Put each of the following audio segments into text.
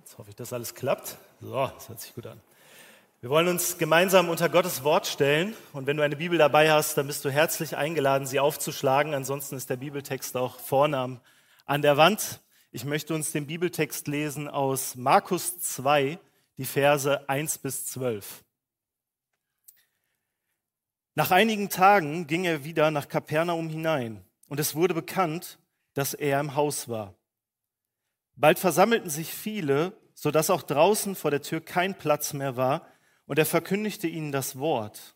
Jetzt hoffe ich, dass alles klappt. So, das hört sich gut an. Wir wollen uns gemeinsam unter Gottes Wort stellen. Und wenn du eine Bibel dabei hast, dann bist du herzlich eingeladen, sie aufzuschlagen. Ansonsten ist der Bibeltext auch vorne an der Wand. Ich möchte uns den Bibeltext lesen aus Markus 2, die Verse 1 bis 12. Nach einigen Tagen ging er wieder nach Kapernaum hinein und es wurde bekannt, dass er im Haus war. Bald versammelten sich viele, so dass auch draußen vor der Tür kein Platz mehr war, und er verkündigte ihnen das Wort.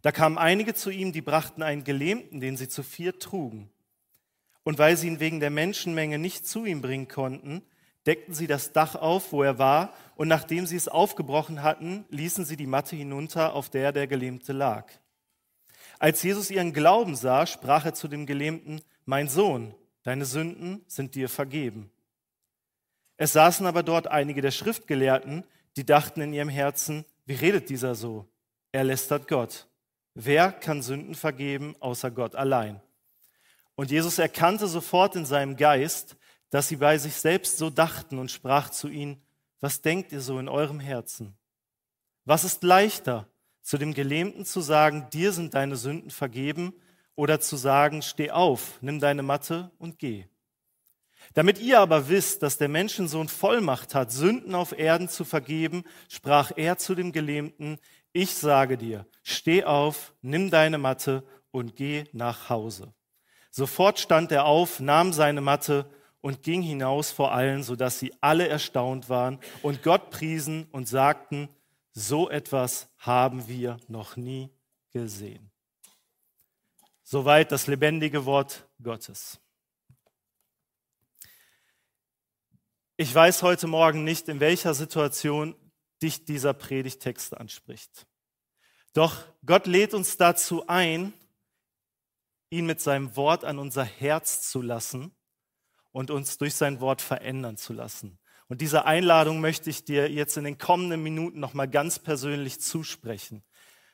Da kamen einige zu ihm, die brachten einen Gelähmten, den sie zu vier trugen. Und weil sie ihn wegen der Menschenmenge nicht zu ihm bringen konnten, deckten sie das Dach auf, wo er war, und nachdem sie es aufgebrochen hatten, ließen sie die Matte hinunter, auf der der Gelähmte lag. Als Jesus ihren Glauben sah, sprach er zu dem Gelähmten, Mein Sohn, deine Sünden sind dir vergeben. Es saßen aber dort einige der Schriftgelehrten, die dachten in ihrem Herzen, wie redet dieser so? Er lästert Gott. Wer kann Sünden vergeben außer Gott allein? Und Jesus erkannte sofort in seinem Geist, dass sie bei sich selbst so dachten und sprach zu ihnen, was denkt ihr so in eurem Herzen? Was ist leichter, zu dem Gelähmten zu sagen, dir sind deine Sünden vergeben, oder zu sagen, steh auf, nimm deine Matte und geh? Damit ihr aber wisst, dass der Menschensohn Vollmacht hat, Sünden auf Erden zu vergeben, sprach er zu dem Gelähmten, ich sage dir, steh auf, nimm deine Matte und geh nach Hause. Sofort stand er auf, nahm seine Matte und ging hinaus vor allen, sodass sie alle erstaunt waren und Gott priesen und sagten, so etwas haben wir noch nie gesehen. Soweit das lebendige Wort Gottes. Ich weiß heute Morgen nicht, in welcher Situation dich dieser Predigtext anspricht. Doch Gott lädt uns dazu ein, ihn mit seinem Wort an unser Herz zu lassen und uns durch sein Wort verändern zu lassen. Und diese Einladung möchte ich dir jetzt in den kommenden Minuten nochmal ganz persönlich zusprechen.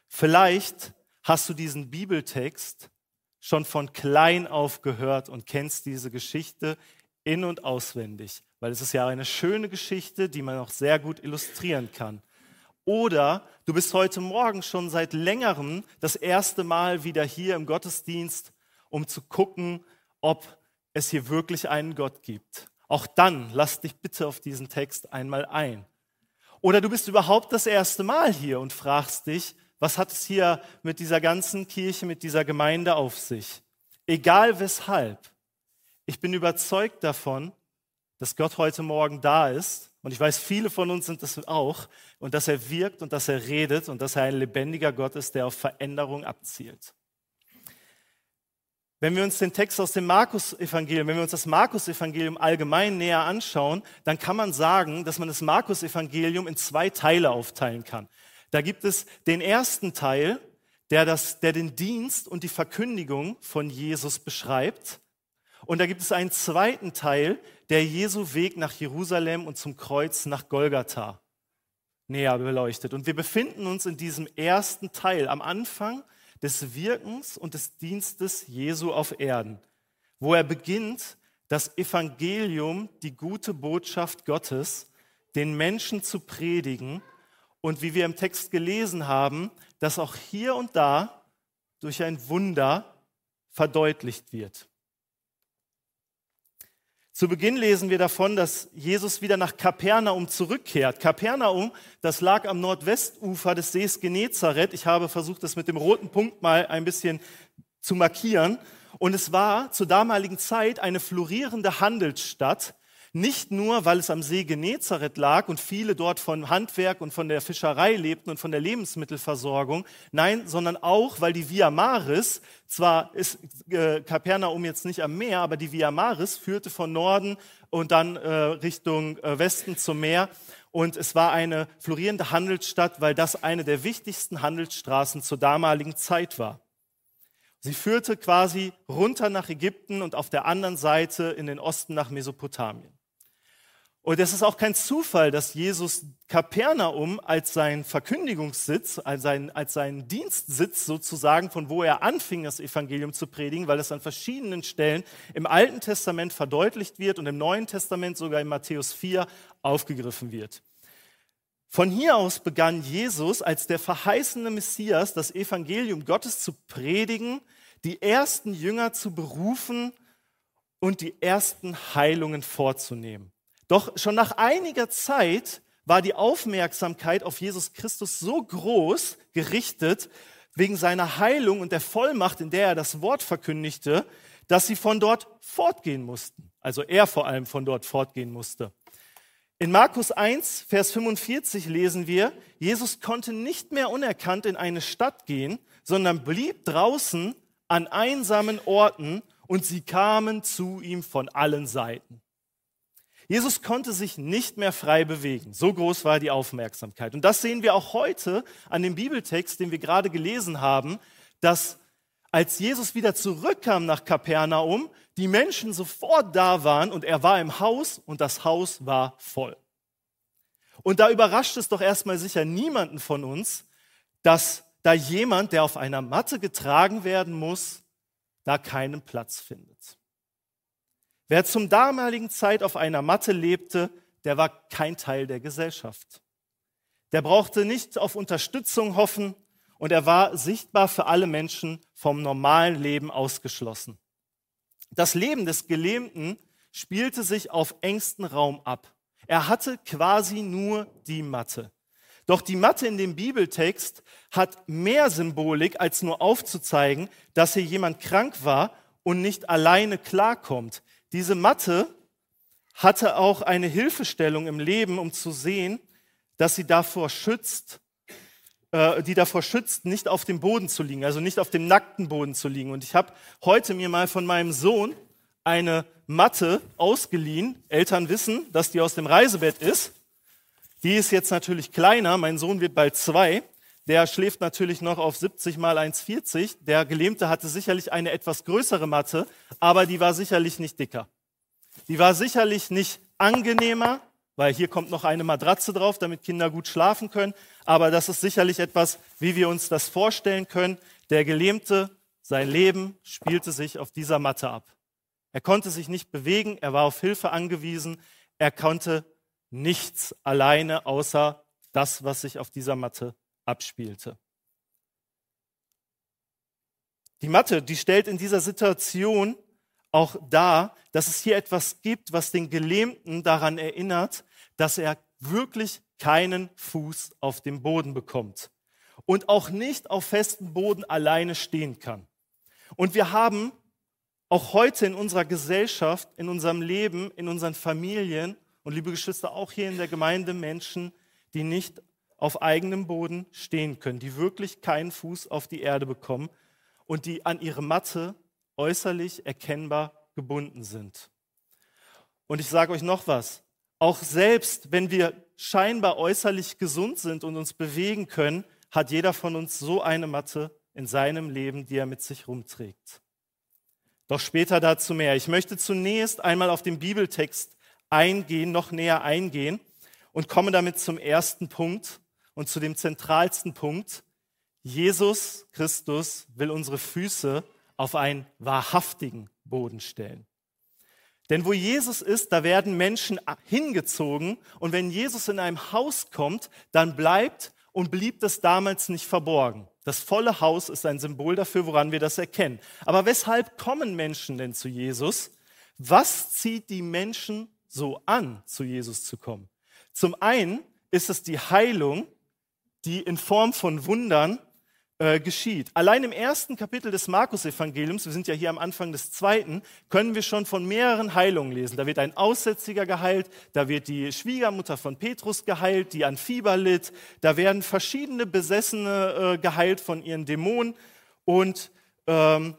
Vielleicht hast du diesen Bibeltext schon von klein auf gehört und kennst diese Geschichte in und auswendig weil es ist ja eine schöne Geschichte, die man auch sehr gut illustrieren kann. Oder du bist heute Morgen schon seit längerem das erste Mal wieder hier im Gottesdienst, um zu gucken, ob es hier wirklich einen Gott gibt. Auch dann lass dich bitte auf diesen Text einmal ein. Oder du bist überhaupt das erste Mal hier und fragst dich, was hat es hier mit dieser ganzen Kirche, mit dieser Gemeinde auf sich? Egal weshalb, ich bin überzeugt davon, dass Gott heute Morgen da ist. Und ich weiß, viele von uns sind das auch. Und dass er wirkt und dass er redet und dass er ein lebendiger Gott ist, der auf Veränderung abzielt. Wenn wir uns den Text aus dem Markus-Evangelium, wenn wir uns das Markus-Evangelium allgemein näher anschauen, dann kann man sagen, dass man das Markus-Evangelium in zwei Teile aufteilen kann. Da gibt es den ersten Teil, der, das, der den Dienst und die Verkündigung von Jesus beschreibt. Und da gibt es einen zweiten Teil, der Jesu Weg nach Jerusalem und zum Kreuz nach Golgatha näher beleuchtet. Und wir befinden uns in diesem ersten Teil am Anfang des Wirkens und des Dienstes Jesu auf Erden, wo er beginnt, das Evangelium, die gute Botschaft Gottes, den Menschen zu predigen und wie wir im Text gelesen haben, dass auch hier und da durch ein Wunder verdeutlicht wird. Zu Beginn lesen wir davon, dass Jesus wieder nach Kapernaum zurückkehrt. Kapernaum, das lag am Nordwestufer des Sees Genezareth. Ich habe versucht, das mit dem roten Punkt mal ein bisschen zu markieren. Und es war zur damaligen Zeit eine florierende Handelsstadt, nicht nur, weil es am See Genezareth lag und viele dort von Handwerk und von der Fischerei lebten und von der Lebensmittelversorgung, nein, sondern auch, weil die Via Maris, zwar ist äh, Kapernaum jetzt nicht am Meer, aber die Via Maris führte von Norden und dann äh, Richtung äh, Westen zum Meer. Und es war eine florierende Handelsstadt, weil das eine der wichtigsten Handelsstraßen zur damaligen Zeit war. Sie führte quasi runter nach Ägypten und auf der anderen Seite in den Osten nach Mesopotamien. Und es ist auch kein Zufall, dass Jesus Kapernaum als sein Verkündigungssitz, als sein, als seinen Dienstsitz sozusagen, von wo er anfing, das Evangelium zu predigen, weil es an verschiedenen Stellen im Alten Testament verdeutlicht wird und im Neuen Testament sogar in Matthäus 4 aufgegriffen wird. Von hier aus begann Jesus als der verheißene Messias das Evangelium Gottes zu predigen, die ersten Jünger zu berufen und die ersten Heilungen vorzunehmen. Doch schon nach einiger Zeit war die Aufmerksamkeit auf Jesus Christus so groß gerichtet wegen seiner Heilung und der Vollmacht, in der er das Wort verkündigte, dass sie von dort fortgehen mussten. Also er vor allem von dort fortgehen musste. In Markus 1, Vers 45 lesen wir, Jesus konnte nicht mehr unerkannt in eine Stadt gehen, sondern blieb draußen an einsamen Orten und sie kamen zu ihm von allen Seiten. Jesus konnte sich nicht mehr frei bewegen. So groß war die Aufmerksamkeit. Und das sehen wir auch heute an dem Bibeltext, den wir gerade gelesen haben, dass als Jesus wieder zurückkam nach Kapernaum, die Menschen sofort da waren und er war im Haus und das Haus war voll. Und da überrascht es doch erstmal sicher niemanden von uns, dass da jemand, der auf einer Matte getragen werden muss, da keinen Platz findet. Wer zum damaligen Zeit auf einer Matte lebte, der war kein Teil der Gesellschaft. Der brauchte nicht auf Unterstützung hoffen und er war sichtbar für alle Menschen vom normalen Leben ausgeschlossen. Das Leben des Gelähmten spielte sich auf engstem Raum ab. Er hatte quasi nur die Matte. Doch die Matte in dem Bibeltext hat mehr Symbolik, als nur aufzuzeigen, dass hier jemand krank war und nicht alleine klarkommt. Diese Matte hatte auch eine Hilfestellung im Leben, um zu sehen, dass sie davor schützt, äh, die davor schützt, nicht auf dem Boden zu liegen, also nicht auf dem nackten Boden zu liegen. Und ich habe heute mir mal von meinem Sohn eine Matte ausgeliehen. Eltern wissen, dass die aus dem Reisebett ist. Die ist jetzt natürlich kleiner. Mein Sohn wird bald zwei. Der schläft natürlich noch auf 70 mal 1,40. Der Gelähmte hatte sicherlich eine etwas größere Matte, aber die war sicherlich nicht dicker. Die war sicherlich nicht angenehmer, weil hier kommt noch eine Matratze drauf, damit Kinder gut schlafen können. Aber das ist sicherlich etwas, wie wir uns das vorstellen können. Der Gelähmte, sein Leben spielte sich auf dieser Matte ab. Er konnte sich nicht bewegen, er war auf Hilfe angewiesen, er konnte nichts alleine außer das, was sich auf dieser Matte abspielte. Die Mathe, die stellt in dieser Situation auch dar, dass es hier etwas gibt, was den Gelähmten daran erinnert, dass er wirklich keinen Fuß auf dem Boden bekommt und auch nicht auf festem Boden alleine stehen kann. Und wir haben auch heute in unserer Gesellschaft, in unserem Leben, in unseren Familien und liebe Geschwister, auch hier in der Gemeinde Menschen, die nicht auf eigenem Boden stehen können, die wirklich keinen Fuß auf die Erde bekommen und die an ihre Matte äußerlich erkennbar gebunden sind. Und ich sage euch noch was, auch selbst wenn wir scheinbar äußerlich gesund sind und uns bewegen können, hat jeder von uns so eine Matte in seinem Leben, die er mit sich rumträgt. Doch später dazu mehr. Ich möchte zunächst einmal auf den Bibeltext eingehen, noch näher eingehen und komme damit zum ersten Punkt, und zu dem zentralsten Punkt. Jesus Christus will unsere Füße auf einen wahrhaftigen Boden stellen. Denn wo Jesus ist, da werden Menschen hingezogen. Und wenn Jesus in einem Haus kommt, dann bleibt und blieb das damals nicht verborgen. Das volle Haus ist ein Symbol dafür, woran wir das erkennen. Aber weshalb kommen Menschen denn zu Jesus? Was zieht die Menschen so an, zu Jesus zu kommen? Zum einen ist es die Heilung die in Form von Wundern äh, geschieht. Allein im ersten Kapitel des Markus-Evangeliums, wir sind ja hier am Anfang des zweiten, können wir schon von mehreren Heilungen lesen. Da wird ein Aussätziger geheilt, da wird die Schwiegermutter von Petrus geheilt, die an Fieber litt, da werden verschiedene Besessene äh, geheilt von ihren Dämonen und ähm,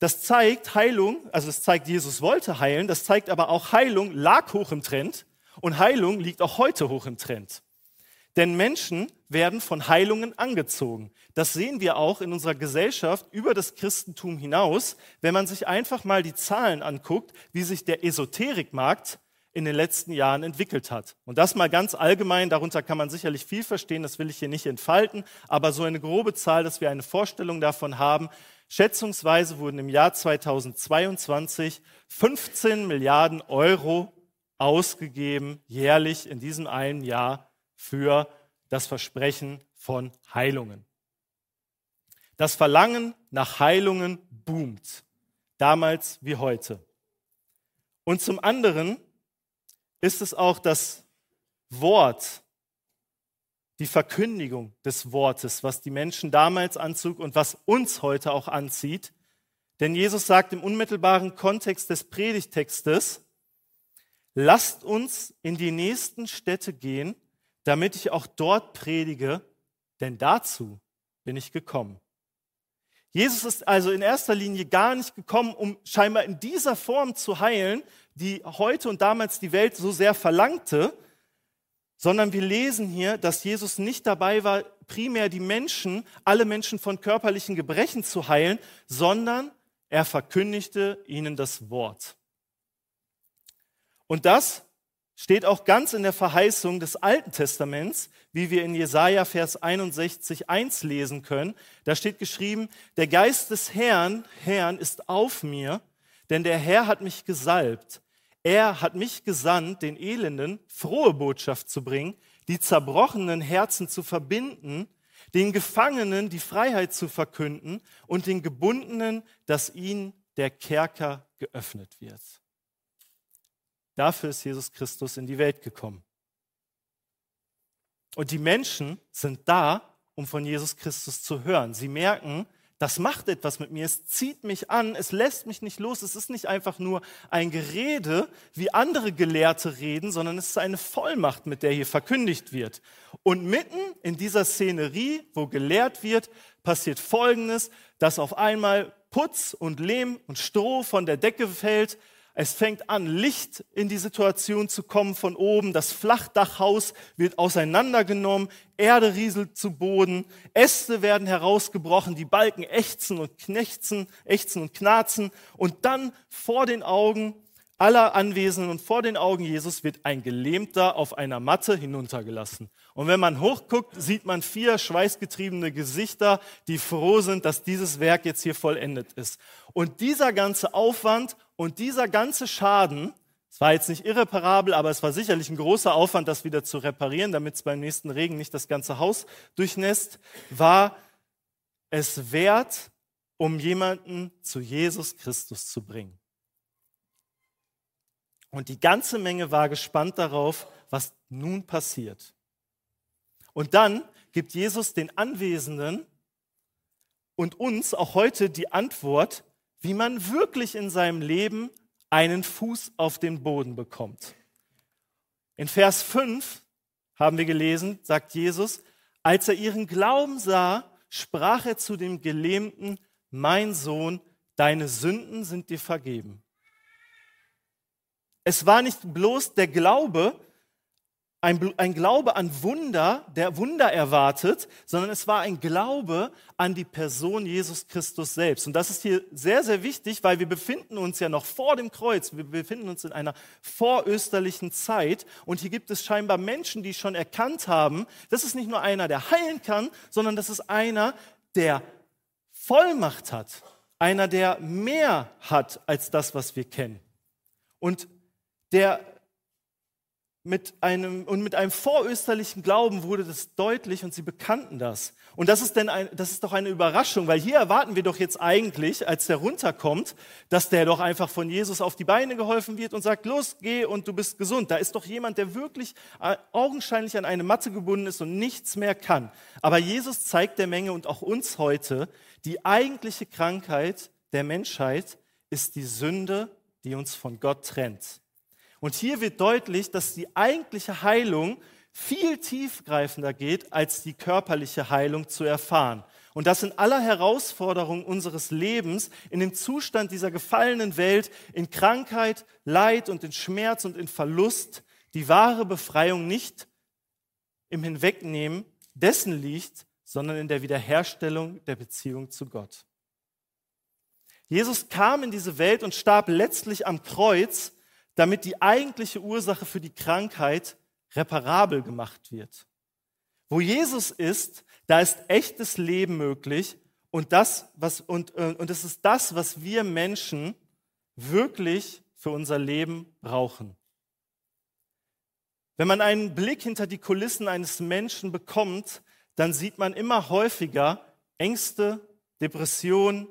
das zeigt Heilung, also es zeigt, Jesus wollte heilen, das zeigt aber auch Heilung lag hoch im Trend und Heilung liegt auch heute hoch im Trend. Denn Menschen werden von Heilungen angezogen. Das sehen wir auch in unserer Gesellschaft über das Christentum hinaus, wenn man sich einfach mal die Zahlen anguckt, wie sich der Esoterikmarkt in den letzten Jahren entwickelt hat. Und das mal ganz allgemein, darunter kann man sicherlich viel verstehen, das will ich hier nicht entfalten, aber so eine grobe Zahl, dass wir eine Vorstellung davon haben. Schätzungsweise wurden im Jahr 2022 15 Milliarden Euro ausgegeben, jährlich in diesem einen Jahr für das Versprechen von Heilungen. Das Verlangen nach Heilungen boomt, damals wie heute. Und zum anderen ist es auch das Wort, die Verkündigung des Wortes, was die Menschen damals anzog und was uns heute auch anzieht. Denn Jesus sagt im unmittelbaren Kontext des Predigtextes, lasst uns in die nächsten Städte gehen, damit ich auch dort predige, denn dazu bin ich gekommen. Jesus ist also in erster Linie gar nicht gekommen, um scheinbar in dieser Form zu heilen, die heute und damals die Welt so sehr verlangte, sondern wir lesen hier, dass Jesus nicht dabei war, primär die Menschen, alle Menschen von körperlichen Gebrechen zu heilen, sondern er verkündigte ihnen das Wort. Und das steht auch ganz in der Verheißung des Alten Testaments, wie wir in Jesaja Vers 61, 1 lesen können. Da steht geschrieben, der Geist des Herrn, Herrn ist auf mir, denn der Herr hat mich gesalbt. Er hat mich gesandt, den Elenden frohe Botschaft zu bringen, die zerbrochenen Herzen zu verbinden, den Gefangenen die Freiheit zu verkünden und den Gebundenen, dass ihnen der Kerker geöffnet wird. Dafür ist Jesus Christus in die Welt gekommen. Und die Menschen sind da, um von Jesus Christus zu hören. Sie merken, das macht etwas mit mir, es zieht mich an, es lässt mich nicht los, es ist nicht einfach nur ein Gerede, wie andere Gelehrte reden, sondern es ist eine Vollmacht, mit der hier verkündigt wird. Und mitten in dieser Szenerie, wo gelehrt wird, passiert Folgendes, dass auf einmal Putz und Lehm und Stroh von der Decke fällt, es fängt an, Licht in die Situation zu kommen von oben. Das Flachdachhaus wird auseinandergenommen. Erde rieselt zu Boden. Äste werden herausgebrochen. Die Balken ächzen und knechzen, ächzen und knarzen. Und dann vor den Augen aller Anwesenden und vor den Augen Jesus wird ein Gelähmter auf einer Matte hinuntergelassen. Und wenn man hochguckt, sieht man vier schweißgetriebene Gesichter, die froh sind, dass dieses Werk jetzt hier vollendet ist. Und dieser ganze Aufwand und dieser ganze Schaden, es war jetzt nicht irreparabel, aber es war sicherlich ein großer Aufwand, das wieder zu reparieren, damit es beim nächsten Regen nicht das ganze Haus durchnässt, war es wert, um jemanden zu Jesus Christus zu bringen. Und die ganze Menge war gespannt darauf, was nun passiert. Und dann gibt Jesus den Anwesenden und uns auch heute die Antwort, wie man wirklich in seinem Leben einen Fuß auf den Boden bekommt. In Vers 5 haben wir gelesen, sagt Jesus, als er ihren Glauben sah, sprach er zu dem Gelähmten, mein Sohn, deine Sünden sind dir vergeben. Es war nicht bloß der Glaube, ein, ein Glaube an Wunder, der Wunder erwartet, sondern es war ein Glaube an die Person Jesus Christus selbst. Und das ist hier sehr, sehr wichtig, weil wir befinden uns ja noch vor dem Kreuz. Wir befinden uns in einer vorösterlichen Zeit. Und hier gibt es scheinbar Menschen, die schon erkannt haben, das ist nicht nur einer, der heilen kann, sondern das ist einer, der Vollmacht hat. Einer, der mehr hat als das, was wir kennen. Und der mit einem, und mit einem vorösterlichen Glauben wurde das deutlich und sie bekannten das. Und das ist, denn ein, das ist doch eine Überraschung, weil hier erwarten wir doch jetzt eigentlich, als der runterkommt, dass der doch einfach von Jesus auf die Beine geholfen wird und sagt, los, geh und du bist gesund. Da ist doch jemand, der wirklich äh, augenscheinlich an eine Matte gebunden ist und nichts mehr kann. Aber Jesus zeigt der Menge und auch uns heute, die eigentliche Krankheit der Menschheit ist die Sünde, die uns von Gott trennt. Und hier wird deutlich, dass die eigentliche Heilung viel tiefgreifender geht, als die körperliche Heilung zu erfahren. Und dass in aller Herausforderung unseres Lebens, in dem Zustand dieser gefallenen Welt, in Krankheit, Leid und in Schmerz und in Verlust, die wahre Befreiung nicht im Hinwegnehmen dessen liegt, sondern in der Wiederherstellung der Beziehung zu Gott. Jesus kam in diese Welt und starb letztlich am Kreuz, damit die eigentliche Ursache für die Krankheit reparabel gemacht wird. Wo Jesus ist, da ist echtes Leben möglich und das, was, und, äh, und es ist das, was wir Menschen wirklich für unser Leben brauchen. Wenn man einen Blick hinter die Kulissen eines Menschen bekommt, dann sieht man immer häufiger Ängste, Depression,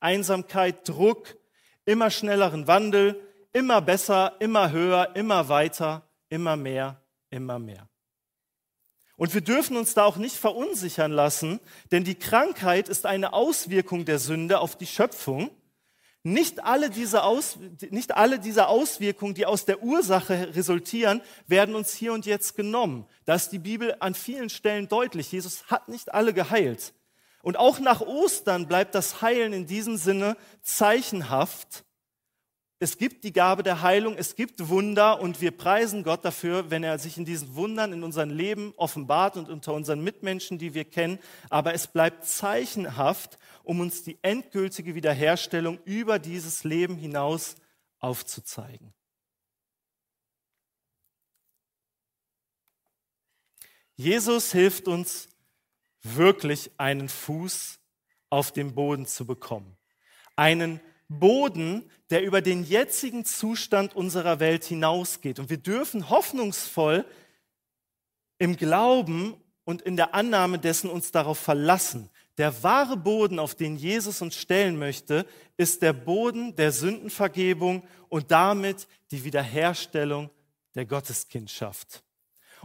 Einsamkeit, Druck, immer schnelleren Wandel, immer besser, immer höher, immer weiter, immer mehr, immer mehr. Und wir dürfen uns da auch nicht verunsichern lassen, denn die Krankheit ist eine Auswirkung der Sünde auf die Schöpfung. Nicht alle, diese Aus, nicht alle dieser Auswirkungen, die aus der Ursache resultieren, werden uns hier und jetzt genommen. Da ist die Bibel an vielen Stellen deutlich. Jesus hat nicht alle geheilt. Und auch nach Ostern bleibt das Heilen in diesem Sinne zeichenhaft. Es gibt die Gabe der Heilung, es gibt Wunder und wir preisen Gott dafür, wenn er sich in diesen Wundern in unserem Leben offenbart und unter unseren Mitmenschen, die wir kennen. Aber es bleibt zeichenhaft, um uns die endgültige Wiederherstellung über dieses Leben hinaus aufzuzeigen. Jesus hilft uns wirklich einen Fuß auf den Boden zu bekommen. Einen Boden, der über den jetzigen Zustand unserer Welt hinausgeht. Und wir dürfen hoffnungsvoll im Glauben und in der Annahme dessen uns darauf verlassen. Der wahre Boden, auf den Jesus uns stellen möchte, ist der Boden der Sündenvergebung und damit die Wiederherstellung der Gotteskindschaft.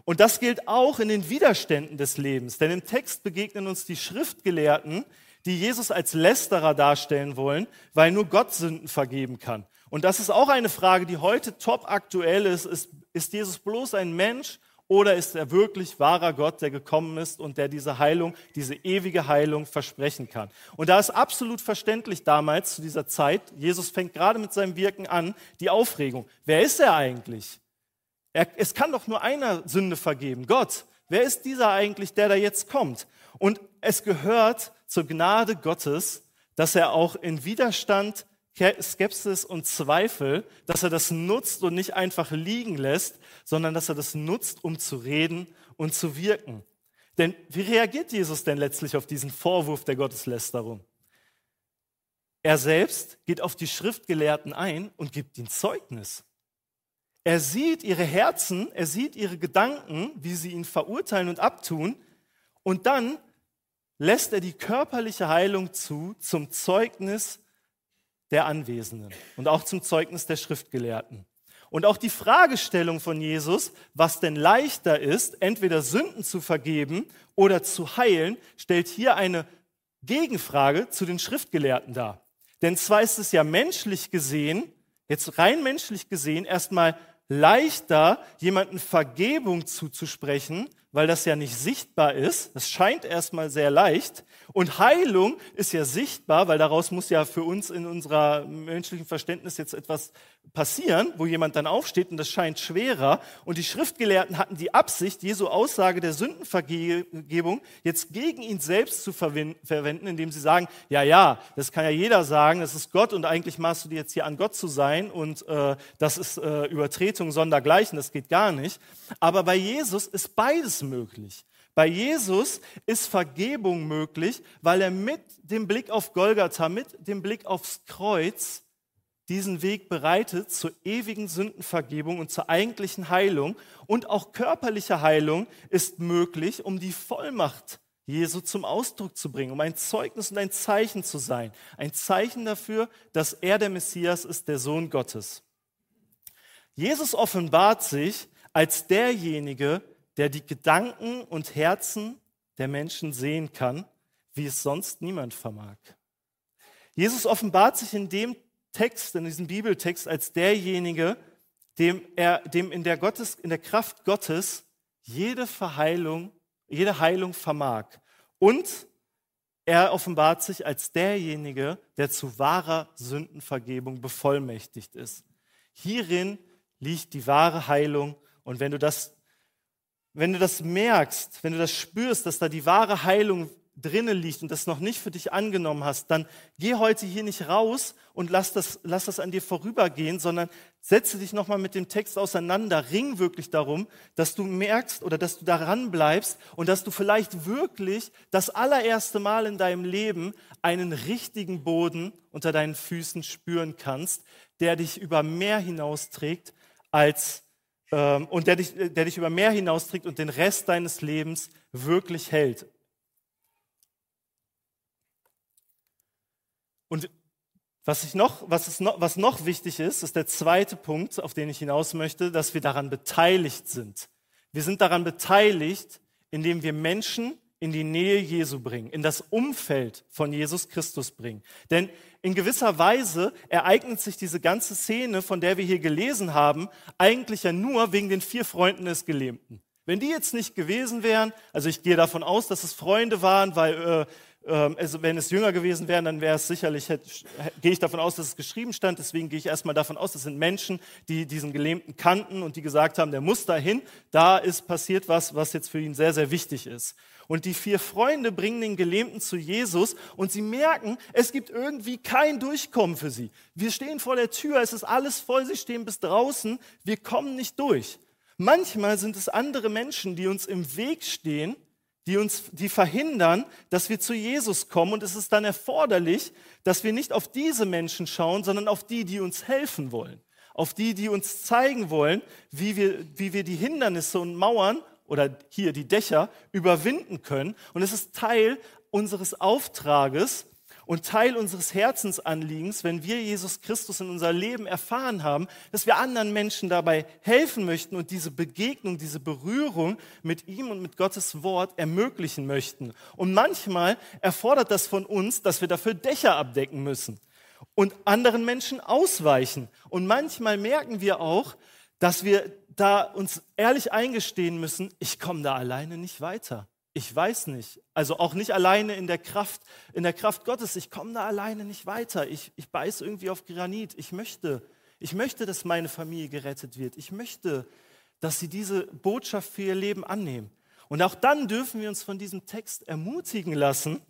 Und das gilt auch in den Widerständen des Lebens, denn im Text begegnen uns die Schriftgelehrten, die Jesus als Lästerer darstellen wollen, weil nur Gott Sünden vergeben kann. Und das ist auch eine Frage, die heute top aktuell ist. Ist, ist Jesus bloß ein Mensch oder ist er wirklich wahrer Gott, der gekommen ist und der diese Heilung, diese ewige Heilung versprechen kann? Und da ist absolut verständlich damals zu dieser Zeit, Jesus fängt gerade mit seinem Wirken an, die Aufregung. Wer ist er eigentlich? Er, es kann doch nur einer Sünde vergeben, Gott. Wer ist dieser eigentlich, der da jetzt kommt? Und es gehört zur Gnade Gottes, dass er auch in Widerstand, Skepsis und Zweifel, dass er das nutzt und nicht einfach liegen lässt, sondern dass er das nutzt, um zu reden und zu wirken. Denn wie reagiert Jesus denn letztlich auf diesen Vorwurf der Gotteslästerung? Er selbst geht auf die Schriftgelehrten ein und gibt ihnen Zeugnis. Er sieht ihre Herzen, er sieht ihre Gedanken, wie sie ihn verurteilen und abtun. Und dann lässt er die körperliche Heilung zu zum Zeugnis der Anwesenden und auch zum Zeugnis der Schriftgelehrten. Und auch die Fragestellung von Jesus, was denn leichter ist, entweder Sünden zu vergeben oder zu heilen, stellt hier eine Gegenfrage zu den Schriftgelehrten dar. Denn zwar ist es ja menschlich gesehen, jetzt rein menschlich gesehen, erstmal leichter, jemanden Vergebung zuzusprechen, weil das ja nicht sichtbar ist. Das scheint erstmal sehr leicht. Und Heilung ist ja sichtbar, weil daraus muss ja für uns in unserer menschlichen Verständnis jetzt etwas passieren, wo jemand dann aufsteht und das scheint schwerer. Und die Schriftgelehrten hatten die Absicht, Jesu Aussage der Sündenvergebung jetzt gegen ihn selbst zu verwenden, indem sie sagen, ja, ja, das kann ja jeder sagen, das ist Gott und eigentlich maßt du dir jetzt hier an Gott zu sein und äh, das ist äh, Übertretung sondergleichen, das geht gar nicht. Aber bei Jesus ist beides möglich. Bei Jesus ist Vergebung möglich, weil er mit dem Blick auf Golgatha, mit dem Blick aufs Kreuz diesen Weg bereitet zur ewigen Sündenvergebung und zur eigentlichen Heilung. Und auch körperliche Heilung ist möglich, um die Vollmacht Jesu zum Ausdruck zu bringen, um ein Zeugnis und ein Zeichen zu sein. Ein Zeichen dafür, dass er der Messias ist, der Sohn Gottes. Jesus offenbart sich als derjenige, der die Gedanken und Herzen der Menschen sehen kann, wie es sonst niemand vermag. Jesus offenbart sich in dem Text, in diesem Bibeltext, als derjenige, dem er, dem in der Gottes, in der Kraft Gottes jede Verheilung, jede Heilung vermag. Und er offenbart sich als derjenige, der zu wahrer Sündenvergebung bevollmächtigt ist. Hierin liegt die wahre Heilung. Und wenn du das wenn du das merkst, wenn du das spürst, dass da die wahre Heilung drinnen liegt und das noch nicht für dich angenommen hast, dann geh heute hier nicht raus und lass das, lass das an dir vorübergehen, sondern setze dich nochmal mit dem Text auseinander, ring wirklich darum, dass du merkst oder dass du daran bleibst und dass du vielleicht wirklich das allererste Mal in deinem Leben einen richtigen Boden unter deinen Füßen spüren kannst, der dich über mehr hinausträgt als ähm, und der dich, der dich über mehr hinausträgt und den Rest deines Lebens wirklich hält. Und was, ich noch, was, ist noch, was noch wichtig ist, ist der zweite Punkt, auf den ich hinaus möchte, dass wir daran beteiligt sind. Wir sind daran beteiligt, indem wir Menschen in die Nähe Jesu bringen, in das Umfeld von Jesus Christus bringen. Denn in gewisser Weise ereignet sich diese ganze Szene, von der wir hier gelesen haben, eigentlich ja nur wegen den vier Freunden des Gelähmten. Wenn die jetzt nicht gewesen wären, also ich gehe davon aus, dass es Freunde waren, weil äh, also wenn es jünger gewesen wären, dann wäre es sicherlich, gehe ich davon aus, dass es geschrieben stand. Deswegen gehe ich erstmal davon aus, das sind Menschen, die diesen Gelähmten kannten und die gesagt haben, der muss dahin. Da ist passiert was, was jetzt für ihn sehr, sehr wichtig ist. Und die vier Freunde bringen den Gelähmten zu Jesus und sie merken, es gibt irgendwie kein Durchkommen für sie. Wir stehen vor der Tür, es ist alles voll, sie stehen bis draußen, wir kommen nicht durch. Manchmal sind es andere Menschen, die uns im Weg stehen die uns, die verhindern, dass wir zu Jesus kommen. Und es ist dann erforderlich, dass wir nicht auf diese Menschen schauen, sondern auf die, die uns helfen wollen. Auf die, die uns zeigen wollen, wie wir, wie wir die Hindernisse und Mauern oder hier die Dächer überwinden können. Und es ist Teil unseres Auftrages, und Teil unseres Herzensanliegens, wenn wir Jesus Christus in unser Leben erfahren haben, dass wir anderen Menschen dabei helfen möchten und diese Begegnung, diese Berührung mit ihm und mit Gottes Wort ermöglichen möchten. Und manchmal erfordert das von uns, dass wir dafür Dächer abdecken müssen und anderen Menschen ausweichen. Und manchmal merken wir auch, dass wir da uns ehrlich eingestehen müssen, ich komme da alleine nicht weiter. Ich weiß nicht. Also auch nicht alleine in der Kraft, in der Kraft Gottes. Ich komme da alleine nicht weiter. Ich, ich beiß irgendwie auf Granit. Ich möchte, ich möchte, dass meine Familie gerettet wird. Ich möchte, dass sie diese Botschaft für ihr Leben annehmen. Und auch dann dürfen wir uns von diesem Text ermutigen lassen,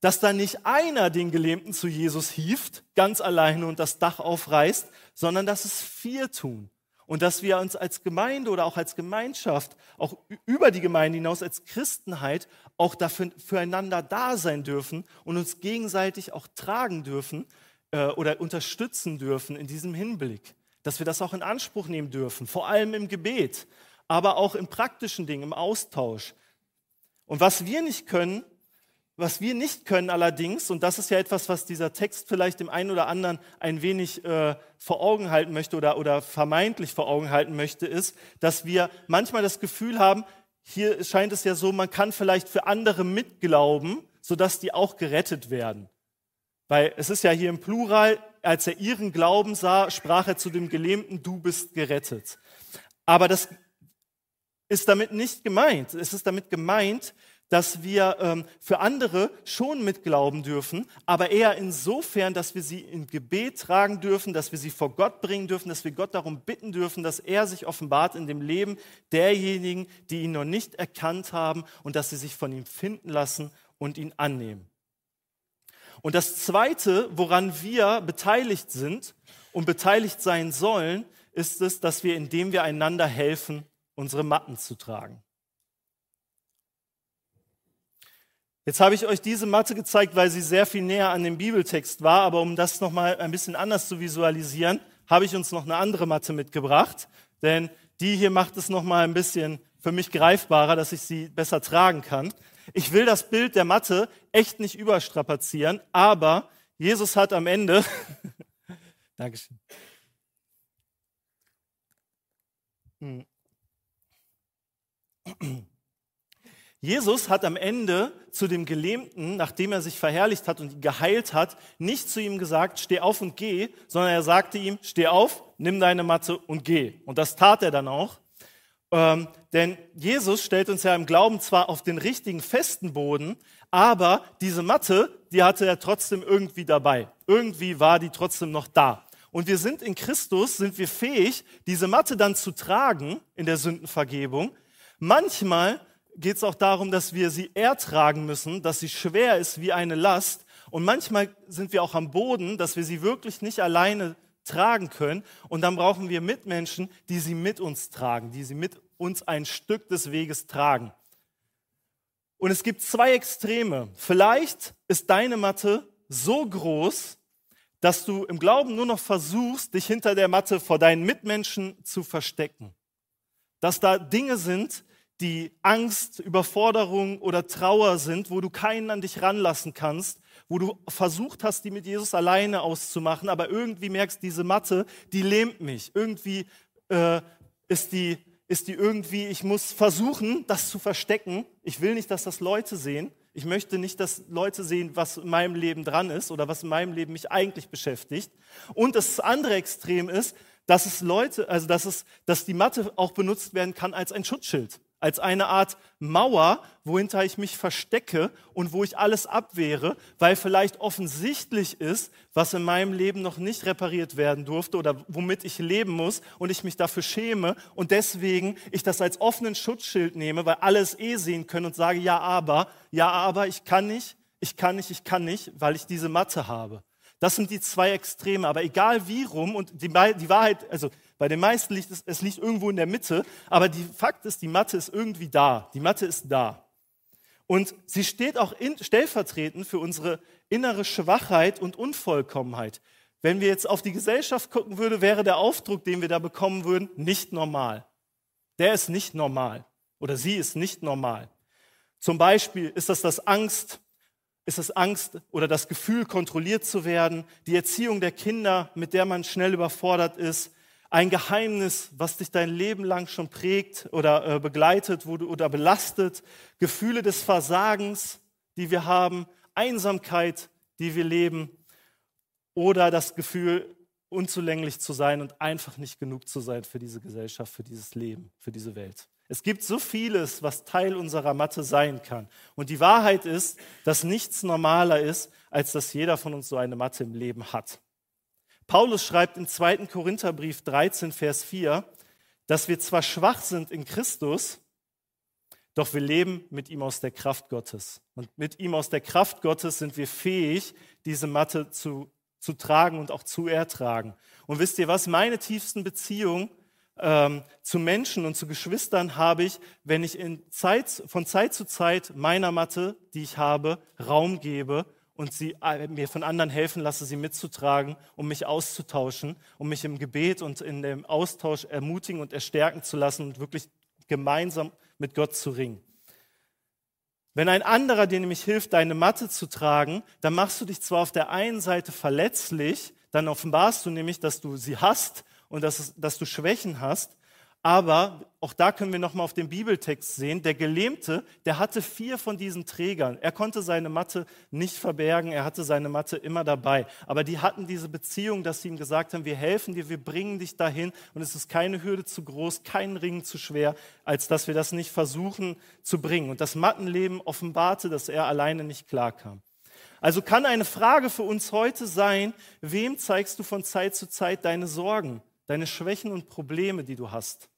dass da nicht einer den Gelähmten zu Jesus hieft, ganz alleine und das Dach aufreißt, sondern dass es vier tun und dass wir uns als Gemeinde oder auch als Gemeinschaft, auch über die Gemeinde hinaus als Christenheit auch dafür, füreinander da sein dürfen und uns gegenseitig auch tragen dürfen äh, oder unterstützen dürfen in diesem Hinblick. Dass wir das auch in Anspruch nehmen dürfen, vor allem im Gebet, aber auch in praktischen Dingen, im Austausch. Und was wir nicht können, was wir nicht können allerdings, und das ist ja etwas, was dieser Text vielleicht dem einen oder anderen ein wenig äh, vor Augen halten möchte oder, oder vermeintlich vor Augen halten möchte, ist, dass wir manchmal das Gefühl haben, hier scheint es ja so, man kann vielleicht für andere mitglauben, sodass die auch gerettet werden. Weil es ist ja hier im Plural, als er ihren Glauben sah, sprach er zu dem Gelähmten, du bist gerettet. Aber das ist damit nicht gemeint. Es ist damit gemeint, dass wir ähm, für andere schon mitglauben dürfen, aber eher insofern, dass wir sie in Gebet tragen dürfen, dass wir sie vor Gott bringen dürfen, dass wir Gott darum bitten dürfen, dass er sich offenbart in dem Leben derjenigen, die ihn noch nicht erkannt haben und dass sie sich von ihm finden lassen und ihn annehmen. Und das Zweite, woran wir beteiligt sind und beteiligt sein sollen, ist es, dass wir, indem wir einander helfen, unsere Matten zu tragen. Jetzt habe ich euch diese Matte gezeigt, weil sie sehr viel näher an dem Bibeltext war, aber um das nochmal ein bisschen anders zu visualisieren, habe ich uns noch eine andere Matte mitgebracht, denn die hier macht es nochmal ein bisschen für mich greifbarer, dass ich sie besser tragen kann. Ich will das Bild der Matte echt nicht überstrapazieren, aber Jesus hat am Ende, Dankeschön. Hm. Jesus hat am Ende zu dem Gelähmten, nachdem er sich verherrlicht hat und ihn geheilt hat, nicht zu ihm gesagt, steh auf und geh, sondern er sagte ihm, steh auf, nimm deine Matte und geh. Und das tat er dann auch. Ähm, denn Jesus stellt uns ja im Glauben zwar auf den richtigen festen Boden, aber diese Matte, die hatte er trotzdem irgendwie dabei. Irgendwie war die trotzdem noch da. Und wir sind in Christus, sind wir fähig, diese Matte dann zu tragen in der Sündenvergebung. Manchmal geht es auch darum, dass wir sie ertragen müssen, dass sie schwer ist wie eine Last. Und manchmal sind wir auch am Boden, dass wir sie wirklich nicht alleine tragen können. Und dann brauchen wir Mitmenschen, die sie mit uns tragen, die sie mit uns ein Stück des Weges tragen. Und es gibt zwei Extreme. Vielleicht ist deine Matte so groß, dass du im Glauben nur noch versuchst, dich hinter der Matte vor deinen Mitmenschen zu verstecken. Dass da Dinge sind, die Angst, Überforderung oder Trauer sind, wo du keinen an dich ranlassen kannst, wo du versucht hast, die mit Jesus alleine auszumachen, aber irgendwie merkst, diese Matte, die lähmt mich. Irgendwie äh, ist die ist die irgendwie, ich muss versuchen, das zu verstecken. Ich will nicht, dass das Leute sehen. Ich möchte nicht, dass Leute sehen, was in meinem Leben dran ist oder was in meinem Leben mich eigentlich beschäftigt. Und das andere Extrem ist, dass es Leute, also dass es, dass die Matte auch benutzt werden kann als ein Schutzschild als eine Art Mauer, wohinter ich mich verstecke und wo ich alles abwehre, weil vielleicht offensichtlich ist, was in meinem Leben noch nicht repariert werden durfte oder womit ich leben muss und ich mich dafür schäme und deswegen ich das als offenen Schutzschild nehme, weil alle es eh sehen können und sage, ja, aber, ja, aber, ich kann nicht, ich kann nicht, ich kann nicht, weil ich diese Matte habe. Das sind die zwei Extreme. Aber egal wie rum, und die, die Wahrheit, also bei den meisten liegt es, es liegt irgendwo in der Mitte, aber die Fakt ist, die Matte ist irgendwie da. Die Matte ist da. Und sie steht auch in, stellvertretend für unsere innere Schwachheit und Unvollkommenheit. Wenn wir jetzt auf die Gesellschaft gucken würden, wäre der Aufdruck, den wir da bekommen würden, nicht normal. Der ist nicht normal oder sie ist nicht normal. Zum Beispiel ist das das Angst, ist es Angst oder das Gefühl, kontrolliert zu werden, die Erziehung der Kinder, mit der man schnell überfordert ist, ein Geheimnis, was dich dein Leben lang schon prägt oder äh, begleitet wo du, oder belastet, Gefühle des Versagens, die wir haben, Einsamkeit, die wir leben oder das Gefühl, unzulänglich zu sein und einfach nicht genug zu sein für diese Gesellschaft, für dieses Leben, für diese Welt. Es gibt so vieles, was Teil unserer Matte sein kann. Und die Wahrheit ist, dass nichts normaler ist, als dass jeder von uns so eine Matte im Leben hat. Paulus schreibt im 2. Korintherbrief 13, Vers 4, dass wir zwar schwach sind in Christus, doch wir leben mit ihm aus der Kraft Gottes. Und mit ihm aus der Kraft Gottes sind wir fähig, diese Matte zu, zu tragen und auch zu ertragen. Und wisst ihr was? Meine tiefsten Beziehungen ähm, zu Menschen und zu Geschwistern habe ich, wenn ich Zeit, von Zeit zu Zeit meiner Matte, die ich habe, Raum gebe und sie äh, mir von anderen helfen lasse, sie mitzutragen, um mich auszutauschen, um mich im Gebet und in dem Austausch ermutigen und erstärken zu lassen und wirklich gemeinsam mit Gott zu ringen. Wenn ein anderer dir nämlich hilft, deine Matte zu tragen, dann machst du dich zwar auf der einen Seite verletzlich, dann offenbarst du nämlich, dass du sie hast und dass, dass du Schwächen hast, aber auch da können wir nochmal auf den Bibeltext sehen. Der Gelähmte, der hatte vier von diesen Trägern. Er konnte seine Matte nicht verbergen. Er hatte seine Matte immer dabei. Aber die hatten diese Beziehung, dass sie ihm gesagt haben, wir helfen dir, wir bringen dich dahin. Und es ist keine Hürde zu groß, kein Ring zu schwer, als dass wir das nicht versuchen zu bringen. Und das Mattenleben offenbarte, dass er alleine nicht klarkam. Also kann eine Frage für uns heute sein, wem zeigst du von Zeit zu Zeit deine Sorgen, deine Schwächen und Probleme, die du hast?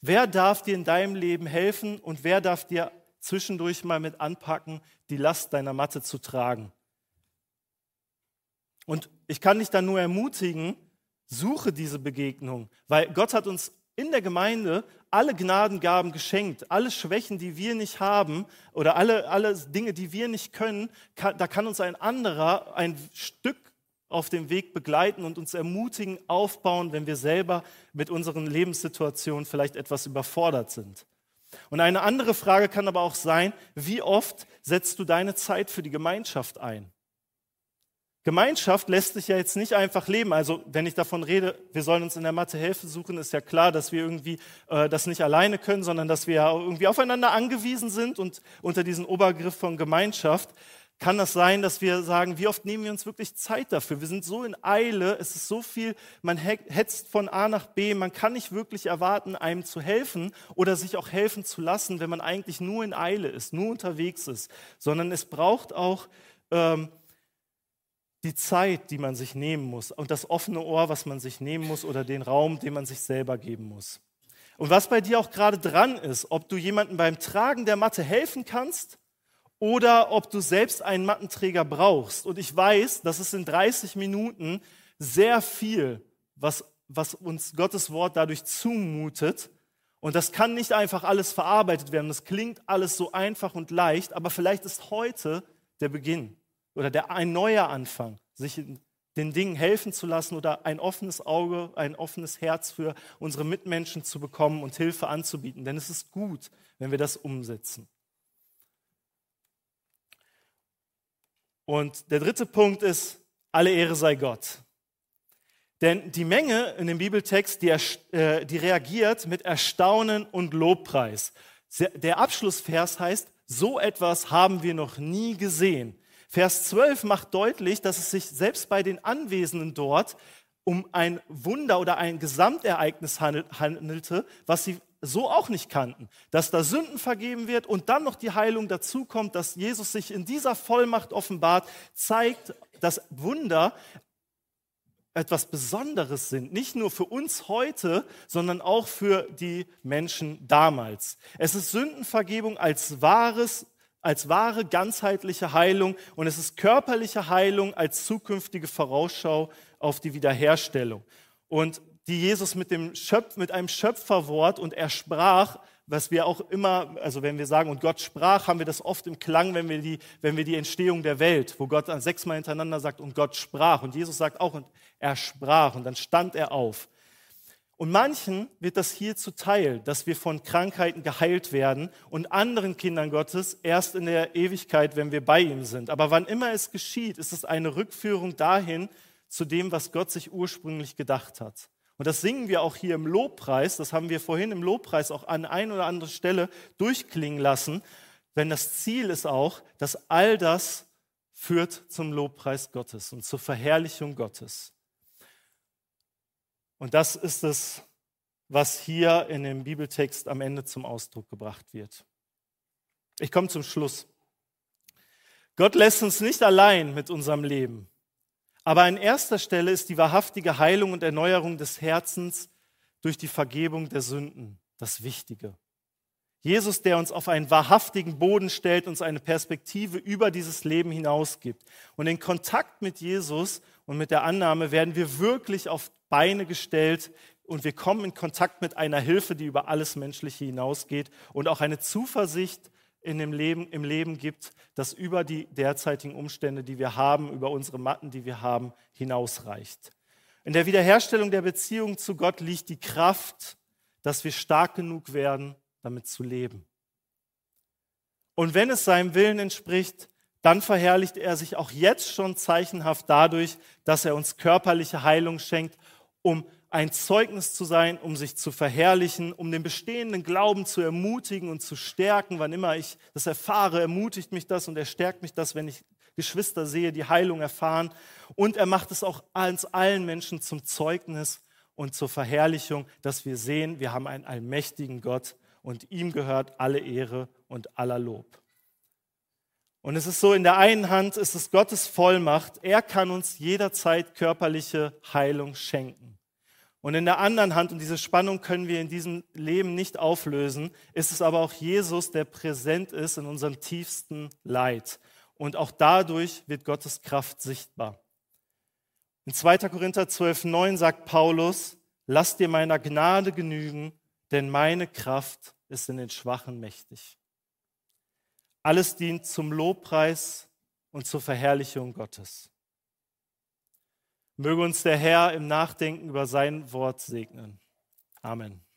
Wer darf dir in deinem Leben helfen und wer darf dir zwischendurch mal mit anpacken, die Last deiner Matte zu tragen? Und ich kann dich dann nur ermutigen, suche diese Begegnung, weil Gott hat uns in der Gemeinde alle Gnadengaben geschenkt, alle Schwächen, die wir nicht haben oder alle, alle Dinge, die wir nicht können, kann, da kann uns ein anderer ein Stück auf dem Weg begleiten und uns ermutigen, aufbauen, wenn wir selber mit unseren Lebenssituationen vielleicht etwas überfordert sind. Und eine andere Frage kann aber auch sein, wie oft setzt du deine Zeit für die Gemeinschaft ein? Gemeinschaft lässt sich ja jetzt nicht einfach leben. Also wenn ich davon rede, wir sollen uns in der Mathe Hilfe suchen, ist ja klar, dass wir irgendwie äh, das nicht alleine können, sondern dass wir ja irgendwie aufeinander angewiesen sind und unter diesen Obergriff von Gemeinschaft kann das sein, dass wir sagen, wie oft nehmen wir uns wirklich Zeit dafür? Wir sind so in Eile, es ist so viel, man hetzt von A nach B, man kann nicht wirklich erwarten, einem zu helfen oder sich auch helfen zu lassen, wenn man eigentlich nur in Eile ist, nur unterwegs ist, sondern es braucht auch ähm, die Zeit, die man sich nehmen muss und das offene Ohr, was man sich nehmen muss oder den Raum, den man sich selber geben muss. Und was bei dir auch gerade dran ist, ob du jemandem beim Tragen der Matte helfen kannst oder ob du selbst einen Mattenträger brauchst. Und ich weiß, das ist in 30 Minuten sehr viel, was, was uns Gottes Wort dadurch zumutet. Und das kann nicht einfach alles verarbeitet werden. Das klingt alles so einfach und leicht, aber vielleicht ist heute der Beginn oder der, ein neuer Anfang, sich den Dingen helfen zu lassen oder ein offenes Auge, ein offenes Herz für unsere Mitmenschen zu bekommen und Hilfe anzubieten. Denn es ist gut, wenn wir das umsetzen. Und der dritte Punkt ist, alle Ehre sei Gott. Denn die Menge in dem Bibeltext, die, äh, die reagiert mit Erstaunen und Lobpreis. Der Abschlussvers heißt, so etwas haben wir noch nie gesehen. Vers 12 macht deutlich, dass es sich selbst bei den Anwesenden dort um ein Wunder oder ein Gesamtereignis handelte, was sie so auch nicht kannten. Dass da Sünden vergeben wird und dann noch die Heilung dazukommt, dass Jesus sich in dieser Vollmacht offenbart, zeigt, dass Wunder etwas Besonderes sind. Nicht nur für uns heute, sondern auch für die Menschen damals. Es ist Sündenvergebung als wahres als wahre ganzheitliche Heilung und es ist körperliche Heilung als zukünftige Vorausschau auf die Wiederherstellung. Und die Jesus mit, dem Schöpf, mit einem Schöpferwort und er sprach, was wir auch immer, also wenn wir sagen, und Gott sprach, haben wir das oft im Klang, wenn wir die, wenn wir die Entstehung der Welt, wo Gott dann sechsmal hintereinander sagt, und Gott sprach. Und Jesus sagt auch, und er sprach, und dann stand er auf. Und manchen wird das hier zuteil, dass wir von Krankheiten geheilt werden und anderen Kindern Gottes erst in der Ewigkeit, wenn wir bei ihm sind. Aber wann immer es geschieht, ist es eine Rückführung dahin zu dem, was Gott sich ursprünglich gedacht hat. Und das singen wir auch hier im Lobpreis. Das haben wir vorhin im Lobpreis auch an ein oder andere Stelle durchklingen lassen. Denn das Ziel ist auch, dass all das führt zum Lobpreis Gottes und zur Verherrlichung Gottes. Und das ist es, was hier in dem Bibeltext am Ende zum Ausdruck gebracht wird. Ich komme zum Schluss. Gott lässt uns nicht allein mit unserem Leben. Aber an erster Stelle ist die wahrhaftige Heilung und Erneuerung des Herzens durch die Vergebung der Sünden das Wichtige. Jesus, der uns auf einen wahrhaftigen Boden stellt, uns eine Perspektive über dieses Leben hinaus gibt. Und in Kontakt mit Jesus und mit der Annahme werden wir wirklich auf Beine gestellt und wir kommen in Kontakt mit einer Hilfe, die über alles Menschliche hinausgeht und auch eine Zuversicht in dem Leben, im Leben gibt, das über die derzeitigen Umstände, die wir haben, über unsere Matten, die wir haben, hinausreicht. In der Wiederherstellung der Beziehung zu Gott liegt die Kraft, dass wir stark genug werden, damit zu leben. Und wenn es seinem Willen entspricht, dann verherrlicht er sich auch jetzt schon zeichenhaft dadurch, dass er uns körperliche Heilung schenkt, um ein Zeugnis zu sein, um sich zu verherrlichen, um den bestehenden Glauben zu ermutigen und zu stärken. Wann immer ich das erfahre, ermutigt mich das und er stärkt mich das, wenn ich Geschwister sehe, die Heilung erfahren. Und er macht es auch uns allen Menschen zum Zeugnis und zur Verherrlichung, dass wir sehen, wir haben einen allmächtigen Gott und ihm gehört alle Ehre und aller Lob. Und es ist so, in der einen Hand ist es Gottes Vollmacht. Er kann uns jederzeit körperliche Heilung schenken. Und in der anderen Hand, und diese Spannung können wir in diesem Leben nicht auflösen, ist es aber auch Jesus, der präsent ist in unserem tiefsten Leid. Und auch dadurch wird Gottes Kraft sichtbar. In 2. Korinther 12, 9 sagt Paulus, lass dir meiner Gnade genügen, denn meine Kraft ist in den Schwachen mächtig. Alles dient zum Lobpreis und zur Verherrlichung Gottes. Möge uns der Herr im Nachdenken über sein Wort segnen. Amen.